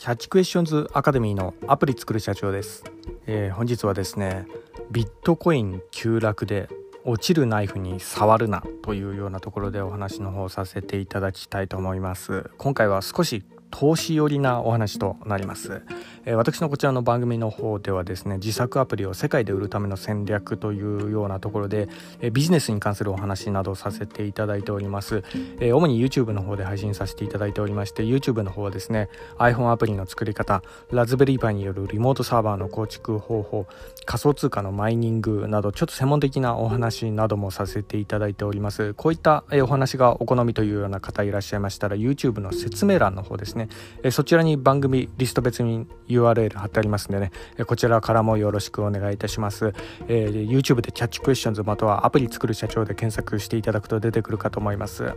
キャッチクエスチョンズアカデミーのアプリ作る社長です、えー、本日はですねビットコイン急落で落ちるナイフに触るなというようなところでお話の方させていただきたいと思います。今回は少し投資寄りなお話となります、え、私のこちらの番組の方ではですね自作アプリを世界で売るための戦略というようなところで、え、ビジネスに関するお話などをさせていただいております、え、主に YouTube の方で配信させていただいておりまして YouTube の方はですね iPhone アプリの作り方ラズベリーパイによるリモートサーバーの構築方法仮想通貨のマイニングなどちょっと専門的なお話などもさせていただいております。こういったお話がお好みというような方いらっしゃいましたら YouTube の説明欄の方ですね。そちらに番組リスト別に URL URL 貼ってありますんでね。こちらからもよろしくお願いいたします、えー、YouTube でキャッチクエスチョンズまたはアプリ作る社長で検索していただくと出てくるかと思います。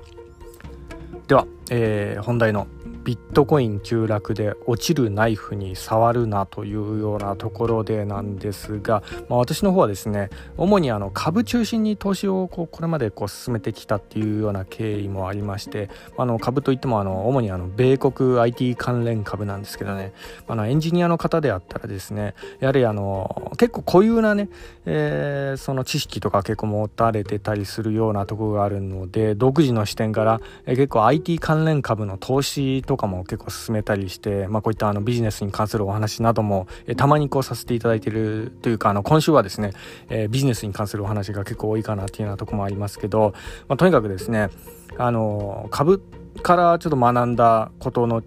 では、えー、本題のビットコイン急落で落ちるナイフに触るなというようなところでなんですが、まあ、私の方はですね主にあの株中心に投資をこうこれまでこう進めてきたっていうような経緯もありましてあの株といってもあの主にあの米国 IT 関連株なんですけどねあのエンジニアの方であったらですねやはりあの結構固有なね、えー、その知識とか結構持たれてたりするようなところがあるので独自の視点から、えー、結構 IT 関連株の投資ととかも結構進めたりして、まあ、こういったあのビジネスに関するお話なども、えたまにこうさせていただいているというかあの今週はですね、え、ビジネスに関するお話が結構多いかなっていうようなとこもありますけど、まあ、とにかくですねあの株からちょっと学んだことの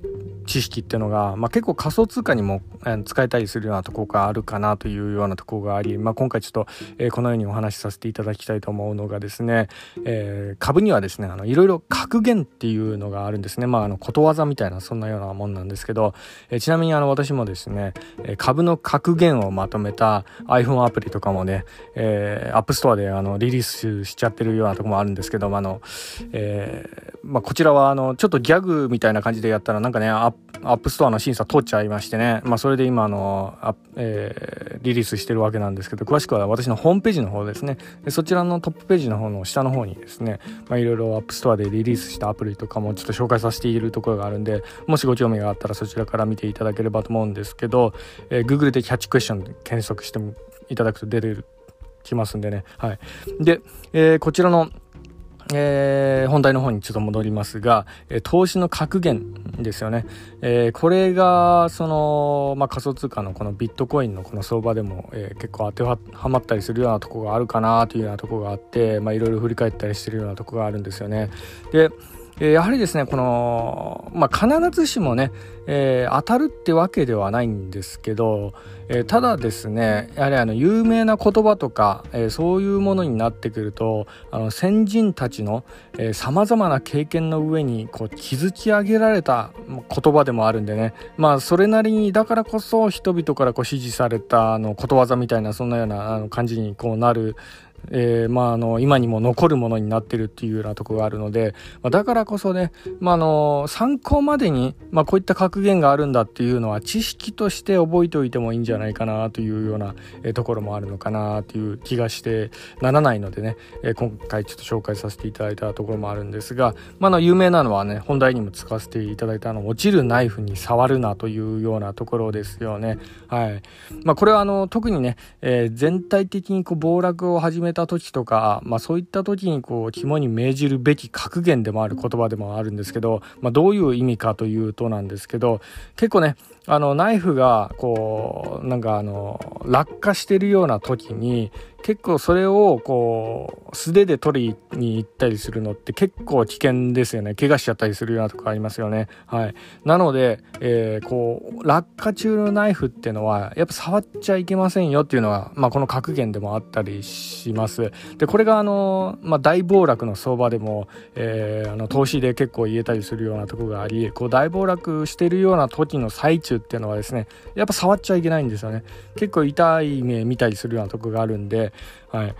知識っていうのが、まあ、結構仮想通貨にも使えたりするようなとこがあるかなというようなとこがあり、まあ、今回ちょっと、えー、このようにお話しさせていただきたいと思うのがですね、えー、株にはですねあのいろいろ格言っていうのがあるんですね、まあ、あのことわざみたいなそんなようなもんなんですけど、えー、ちなみにあの私もですね株の格言をまとめた iPhone アプリとかもね、えー、App Store であのリリースしちゃってるようなとこもあるんですけど、まあのえーまあ、こちらはあのちょっとギャグみたいな感じでやったらなんかね App Store の審査通っちゃいましてね、まあ、それで今あのあ、えー、リリースしてるわけなんですけど詳しくは私のホームページの方ですね。そちらのトップページの方の下の方にですねいろいろ App Store でリリースしたアプリとかもちょっと紹介させているところがあるんでもしご興味があったらそちらから見ていただければと思うんですけど、えー、Google でキャッチクエスチョンで検索していただくと出てきますんでね。はい。で、えー、こちらのえー、本題の方にちょっと戻りますが、えー、投資の格言ですよね。えー、これが、その、まあ、仮想通貨のこのビットコインのこの相場でも、え結構当てはまったりするようなとこがあるかなというようなとこがあって、ま、いろいろ振り返ったりしてるようなとこがあるんですよね。で、えやはりですね、この、まあ、必ずしもね、えー、当たるってわけではないんですけど、えー、ただですね、やはりあの、有名な言葉とか、えー、そういうものになってくると、あの、先人たちの、えー、様々な経験の上に、こう、築き上げられた言葉でもあるんでね、まあ、それなりに、だからこそ人々からこう支持された、あの、ことわざみたいな、そんなようなあの感じにこうなる、えー、まあ、あの今にも残るものになってるっていうようなとこがあるので、まあ、だからこそね、まあ、の参考までに、まあ、こういった格言があるんだっていうのは知識として覚えておいてもいいんじゃないかなというような、えー、ところもあるのかなという気がしてならないのでね、えー、今回ちょっと紹介させていただいたところもあるんですが、まあ、の有名なのはね本題にも使わせていただいたの落ちるナイフに触るなというようなところですよね。はいま、これはあの特にね、え、全体的にこう暴落を始めた時とかまあ、そういった時にこう肝に銘じるべき格言でもある言葉でもあるんですけど、まあ、どういう意味かというとなんですけど結構ねあのナイフがこうなんかあの落下してるような時に結構それをこう素手で取りに行ったりするのって結構危険ですよね。怪我しちゃったりするようなとこありますよね。はい。なので、えー、こう落下中のナイフっていうのはやっぱ触っちゃいけませんよっていうのは、まあ、この格言でもあったりします。でこれがあの、まあ、大暴落の相場でも、えー、あの投資で結構言えたりするようなとこがありこう大暴落してるような時の最中っていうのはですねやっぱ触っちゃいけないんですよね。結構痛い目見たりするようなとこがあるんではい。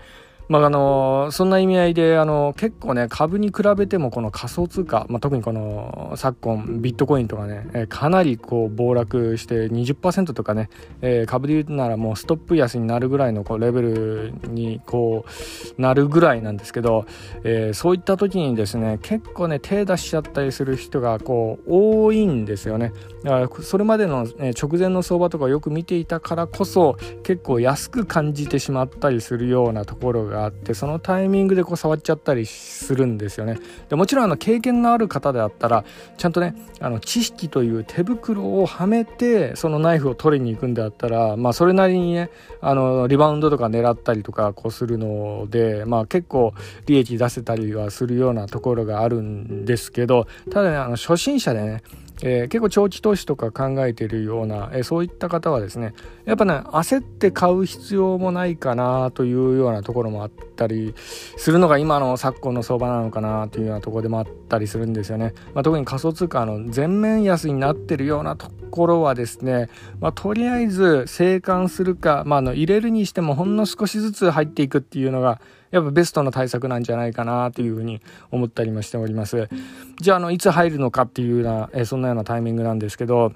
まああのそんな意味合いであの結構ね株に比べてもこの仮想通貨、まあ、特にこの昨今ビットコインとかね、えかなりこう暴落して20%とかね、えー、株で言うならもうストップ安になるぐらいのこうレベルにこうなるぐらいなんですけど、えー、そういった時にですね結構ね手出しちゃったりする人がこう多いんですよね。だからそれまでの、ね、直前の相場とかよく見ていたからこそ結構安く感じてしまったりするようなところががあってそのタイミングでこう触っちゃったりするんですよね。でもちろんあの経験のある方であったらちゃんとねあの知識という手袋をはめてそのナイフを取りに行くんであったらまあそれなりにねあのリバウンドとか狙ったりとかこうするのでまあ結構利益出せたりはするようなところがあるんですけどただねあの初心者でねえー、結構長期投資とか考えているような、えー、そういった方はですねやっぱね焦って買う必要もないかなというようなところもあったりするのが今の昨今の相場なのかなというようなところでもあったりするんですよね、まあ、特に仮想通貨の全面安になってるようなところはですね、まあ、とりあえず生還するか、まあ、の入れるにしてもほんの少しずつ入っていくっていうのがやっぱベストの対策なんじゃないかなというふうに思ったりもしております。じゃあ、あの、いつ入るのかっていうような、えそんなようなタイミングなんですけど、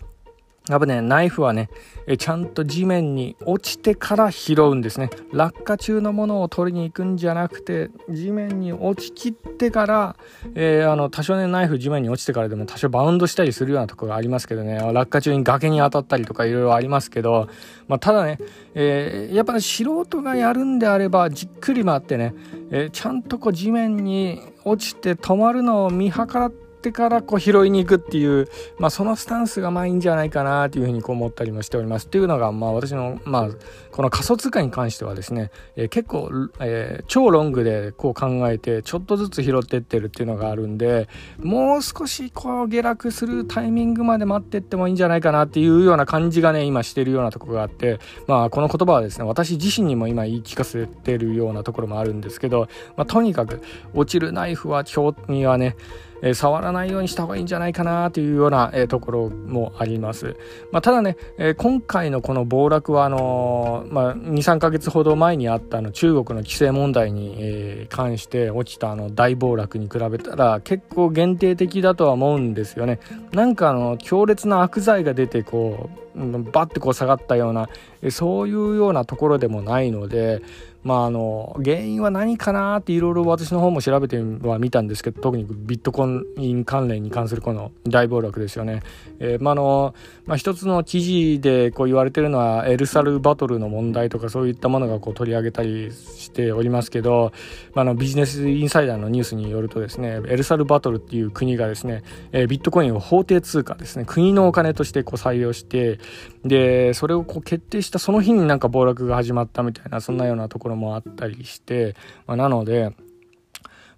やっぱね、ナイフはね、えちゃんと地面に落ちてから拾うんですね。落下中のものを取りに行くんじゃなくて、地面に落ちきってから、えー、あの、多少ね、ナイフ地面に落ちてからでも多少バウンドしたりするようなところがありますけどね、落下中に崖に当たったりとかいろいろありますけど、まあ、ただね、えー、やっぱね、素人がやるんであれば、じっくり回ってね、えー、ちゃんとこう地面に落ちて止まるのを見計らって、ってからこう拾いに行くっていう、まあ、そのスタンスがまあいいんじゃないかなというふうにこう思ったりもしております。っていうのがまあ私の、まあ、この仮想通貨に関してはですね、えー、結構、えー、超ロングでこう考えてちょっとずつ拾ってってるっていうのがあるんでもう少しこう下落するタイミングまで待ってってもいいんじゃないかなっていうような感じがね今してるようなところがあってまあこの言葉はですね私自身にも今言い聞かせてるようなところもあるんですけど、まあ、とにかく落ちるナイフは今日にはねえ触らないようにした方がいいんじゃないかなというような、えところもあります。まあ、ただね、え今回のこの暴落はあのまあ、23ヶ月ほど前にあったあの中国の規制問題に、え関して落ちたあの大暴落に比べたら結構限定的だとは思うんですよね。なんかあの強烈な悪罪が出てこうバッてこう下がったようなそういうようなところでもないのでまああの原因は何かなっていろいろ私の方も調べてはみたんですけど特にビットコイン関連に関するこの大暴落ですよね。えー、まあのまあ、一つの記事でこう言われてるのはエルサルバトルの問題とかそういったものがこう取り上げたりしておりますけど、まあ、のビジネスインサイダーのニュースによるとですねエルサルバトルっていう国がですね、えー、ビットコインを法定通貨ですね国のお金としてこう採用してでそれをこう決定したその日になんか暴落が始まったみたいなそんなようなところもあったりして、まあ、なので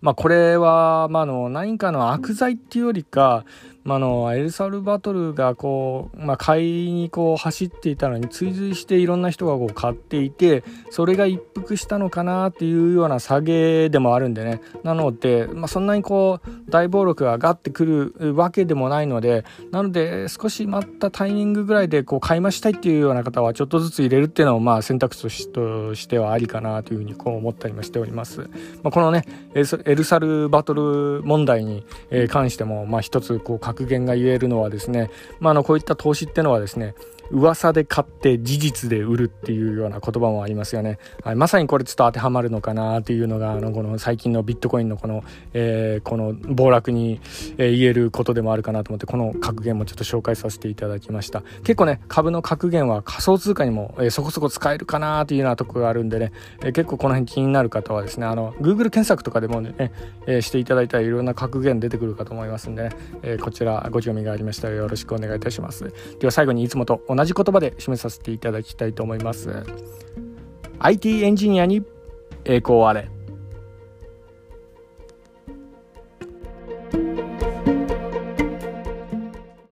まあこれは、まあの何かの悪罪っていうよりか、まあのエルサルバトルがこう、まあ、買いにこう走っていたのに追随していろんな人がこう買っていてそれが一服したのかなっていうような下げでもあるんでねなので、まあ、そんなにこう大暴力が上がってくるわけでもないのでなので少し待ったタイミングぐらいでこう買い増したいっていうような方はちょっとずつ入れるっていうのもまあ選択肢としてはありかなというふうにこう思ったりもしております。まあ、このねエルサルバトル問題に関してもまあ一つこう格言が言えるのはですね、まあ、あのこういった投資ってのはですね噂で買って事実で売るっていうような言葉もありますよね、はい、まさにこれちょっと当てはまるのかなっていうのがあのこの最近のビットコインのこの、えー、この暴落に、え言えることでもあるかなと思ってこの格言もちょっと紹介させていただきました。結構ね株の格言は仮想通貨にも、えー、そこそこ使えるかなというようなとこがあるんでね、えー、結構この辺気になる方はですねあの Google 検索とかでもね、えしていただいたらいろんな格言出てくるかと思いますんでね、えこちらご興味がありましたらよろしくお願いいたします。では最後にいつもと同じ同じ言葉で示させていただきたいと思います。IT エンジニアに栄光あれ。